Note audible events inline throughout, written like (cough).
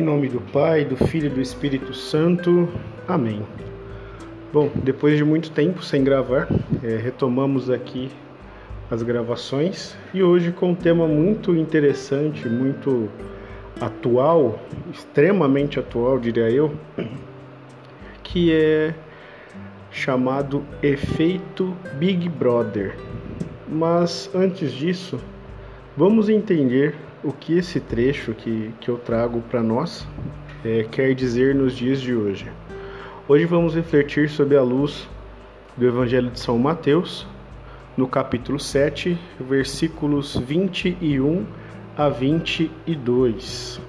Em nome do Pai, do Filho e do Espírito Santo. Amém. Bom, depois de muito tempo sem gravar, é, retomamos aqui as gravações e hoje com um tema muito interessante, muito atual, extremamente atual, diria eu, (clears throat) que é chamado efeito Big Brother. Mas antes disso, vamos entender o que esse trecho que, que eu trago para nós é, quer dizer nos dias de hoje. Hoje vamos refletir sobre a luz do Evangelho de São Mateus, no capítulo 7, versículos 21 a 22.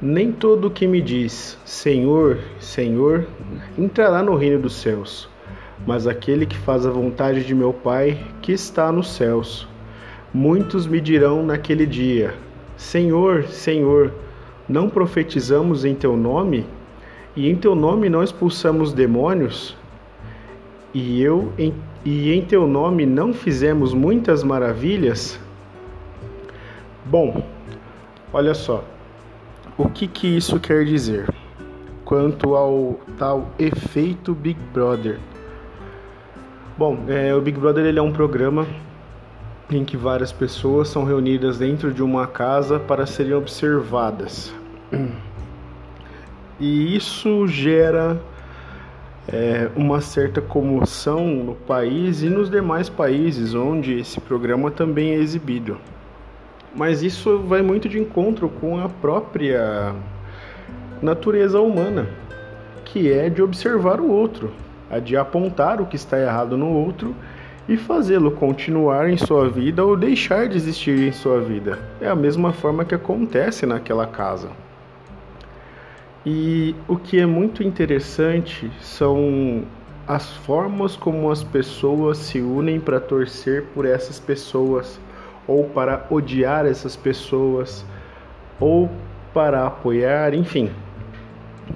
Nem todo o que me diz Senhor, Senhor entrará no reino dos céus, mas aquele que faz a vontade de meu Pai que está nos céus. Muitos me dirão naquele dia: Senhor, Senhor, não profetizamos em teu nome? E em teu nome não expulsamos demônios? E eu em, e em teu nome não fizemos muitas maravilhas? Bom, olha só. O que que isso quer dizer? Quanto ao tal efeito Big Brother. Bom, é, o Big Brother ele é um programa em que várias pessoas são reunidas dentro de uma casa para serem observadas. (clears throat) E isso gera é, uma certa comoção no país e nos demais países onde esse programa também é exibido. Mas isso vai muito de encontro com a própria natureza humana, que é de observar o outro, a de apontar o que está errado no outro e fazê-lo continuar em sua vida ou deixar de existir em sua vida. É a mesma forma que acontece naquela casa. E o que é muito interessante são as formas como as pessoas se unem para torcer por essas pessoas, ou para odiar essas pessoas, ou para apoiar, enfim.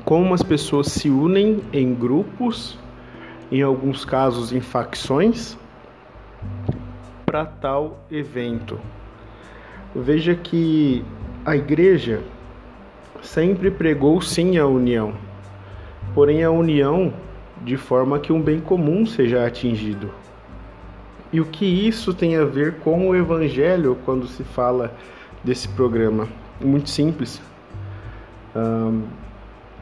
Como as pessoas se unem em grupos, em alguns casos em facções, para tal evento. Veja que a igreja sempre pregou sim a união, porém a união de forma que um bem comum seja atingido. E o que isso tem a ver com o evangelho quando se fala desse programa? Muito simples. Um,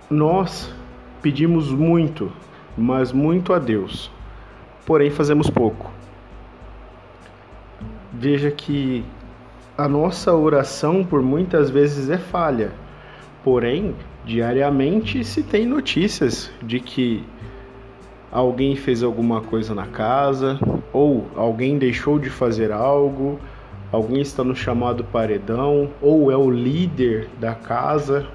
nós pedimos muito, mas muito a Deus, porém fazemos pouco veja que a nossa oração por muitas vezes é falha. Porém, diariamente se tem notícias de que alguém fez alguma coisa na casa, ou alguém deixou de fazer algo, alguém está no chamado paredão, ou é o líder da casa.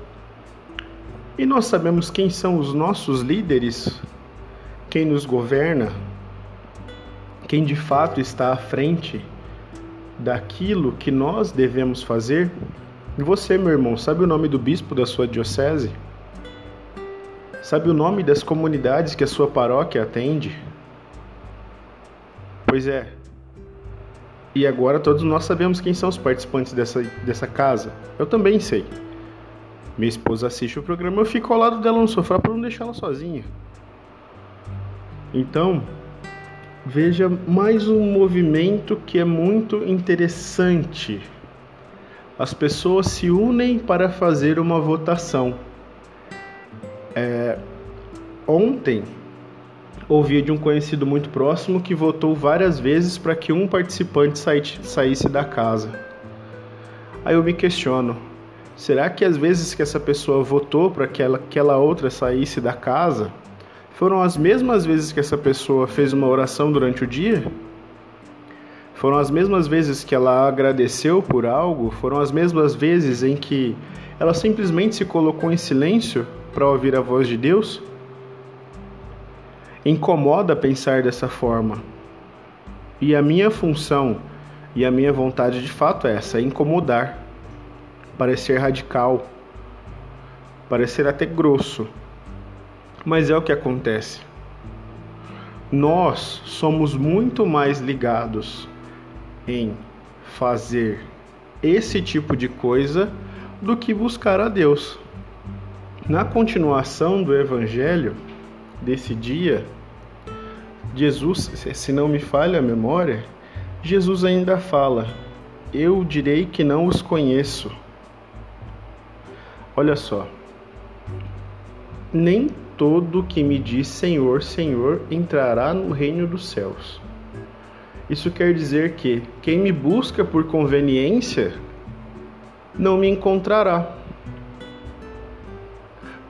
E nós sabemos quem são os nossos líderes, quem nos governa, quem de fato está à frente daquilo que nós devemos fazer? Você, meu irmão, sabe o nome do bispo da sua diocese? Sabe o nome das comunidades que a sua paróquia atende? Pois é. E agora todos nós sabemos quem são os participantes dessa, dessa casa. Eu também sei. Minha esposa assiste o programa, eu fico ao lado dela no sofá para não deixar ela sozinha. Então, veja mais um movimento que é muito interessante. As pessoas se unem para fazer uma votação. É, ontem ouvi de um conhecido muito próximo que votou várias vezes para que um participante saísse da casa. Aí eu me questiono: será que às vezes que essa pessoa votou para que aquela outra saísse da casa, foram as mesmas vezes que essa pessoa fez uma oração durante o dia? Foram as mesmas vezes que ela agradeceu por algo? Foram as mesmas vezes em que ela simplesmente se colocou em silêncio para ouvir a voz de Deus? Incomoda pensar dessa forma. E a minha função e a minha vontade de fato é essa: é incomodar, parecer radical, parecer até grosso mas é o que acontece. Nós somos muito mais ligados em fazer esse tipo de coisa do que buscar a Deus. Na continuação do evangelho desse dia, Jesus, se não me falha a memória, Jesus ainda fala: Eu direi que não os conheço. Olha só. Nem todo que me diz Senhor, Senhor entrará no reino dos céus. Isso quer dizer que quem me busca por conveniência não me encontrará.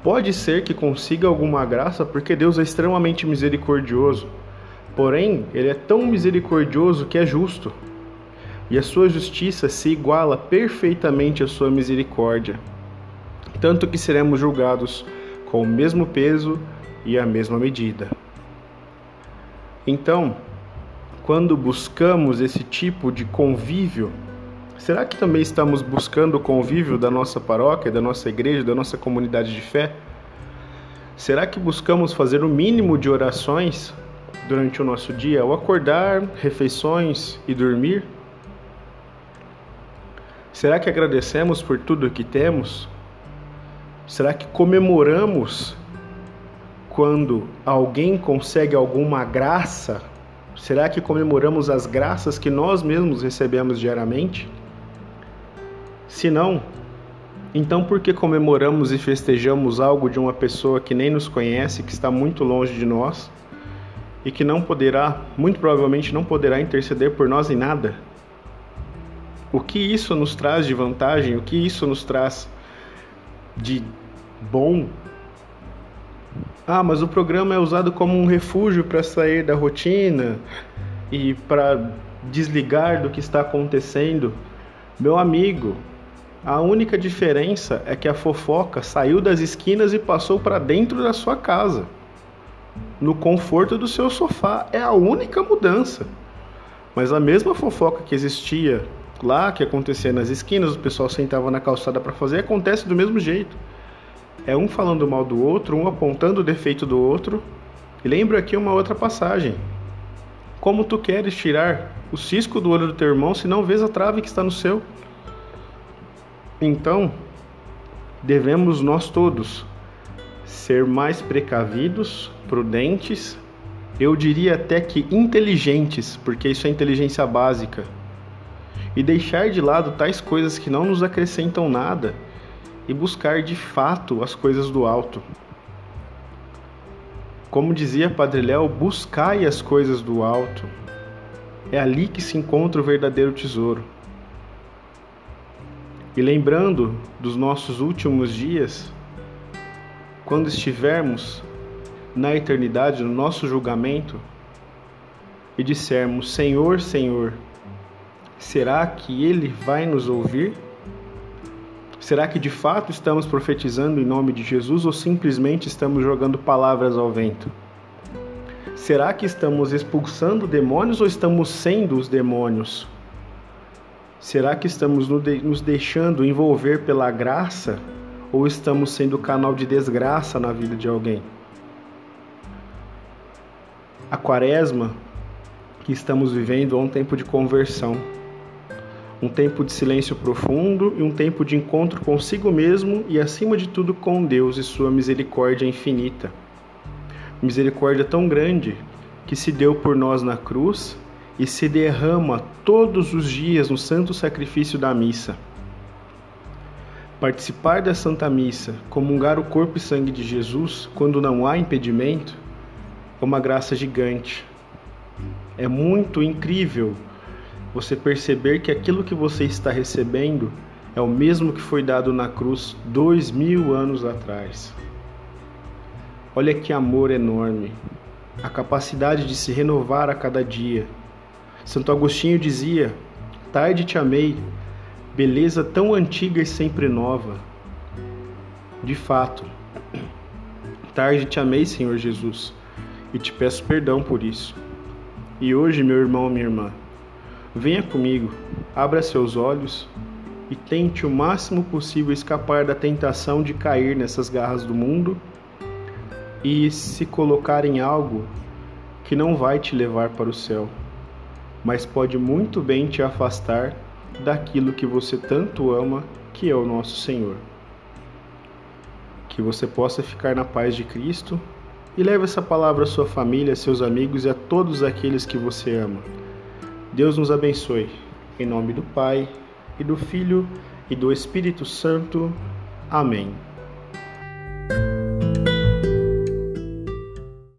Pode ser que consiga alguma graça porque Deus é extremamente misericordioso. Porém, Ele é tão misericordioso que é justo. E a sua justiça se iguala perfeitamente à sua misericórdia. Tanto que seremos julgados com o mesmo peso e a mesma medida. Então, quando buscamos esse tipo de convívio, será que também estamos buscando o convívio da nossa paróquia, da nossa igreja, da nossa comunidade de fé? Será que buscamos fazer o mínimo de orações durante o nosso dia, ao acordar, refeições e dormir? Será que agradecemos por tudo que temos? Será que comemoramos quando alguém consegue alguma graça? Será que comemoramos as graças que nós mesmos recebemos diariamente? Se não, então por que comemoramos e festejamos algo de uma pessoa que nem nos conhece, que está muito longe de nós e que não poderá, muito provavelmente não poderá interceder por nós em nada? O que isso nos traz de vantagem? O que isso nos traz de bom. Ah, mas o programa é usado como um refúgio para sair da rotina e para desligar do que está acontecendo. Meu amigo, a única diferença é que a fofoca saiu das esquinas e passou para dentro da sua casa. No conforto do seu sofá. É a única mudança. Mas a mesma fofoca que existia lá, que acontecia nas esquinas, o pessoal sentava na calçada para fazer, acontece do mesmo jeito. É um falando mal do outro, um apontando o defeito do outro. E lembro aqui uma outra passagem. Como tu queres tirar o cisco do olho do teu irmão se não vês a trave que está no seu? Então, devemos nós todos ser mais precavidos, prudentes, eu diria até que inteligentes, porque isso é inteligência básica e deixar de lado tais coisas que não nos acrescentam nada e buscar de fato as coisas do alto. Como dizia Padre Léo, buscai as coisas do alto. É ali que se encontra o verdadeiro tesouro. E lembrando dos nossos últimos dias, quando estivermos na eternidade, no nosso julgamento, e dissermos: Senhor, Senhor, Será que ele vai nos ouvir? Será que de fato estamos profetizando em nome de Jesus ou simplesmente estamos jogando palavras ao vento? Será que estamos expulsando demônios ou estamos sendo os demônios? Será que estamos nos deixando envolver pela graça ou estamos sendo canal de desgraça na vida de alguém? A quaresma que estamos vivendo é um tempo de conversão um tempo de silêncio profundo e um tempo de encontro consigo mesmo e, acima de tudo, com Deus e Sua misericórdia infinita. Misericórdia tão grande que se deu por nós na cruz e se derrama todos os dias no santo sacrifício da missa. Participar da Santa Missa, comungar o corpo e sangue de Jesus, quando não há impedimento, é uma graça gigante. É muito incrível você perceber que aquilo que você está recebendo é o mesmo que foi dado na cruz dois mil anos atrás. Olha que amor enorme, a capacidade de se renovar a cada dia. Santo Agostinho dizia: Tarde te amei, beleza tão antiga e sempre nova. De fato, tarde te amei, Senhor Jesus, e te peço perdão por isso. E hoje, meu irmão, minha irmã, Venha comigo, abra seus olhos e tente o máximo possível escapar da tentação de cair nessas garras do mundo e se colocar em algo que não vai te levar para o céu, mas pode muito bem te afastar daquilo que você tanto ama, que é o nosso Senhor. Que você possa ficar na paz de Cristo e leve essa palavra à sua família, a seus amigos e a todos aqueles que você ama. Deus nos abençoe. Em nome do Pai, e do Filho, e do Espírito Santo. Amém.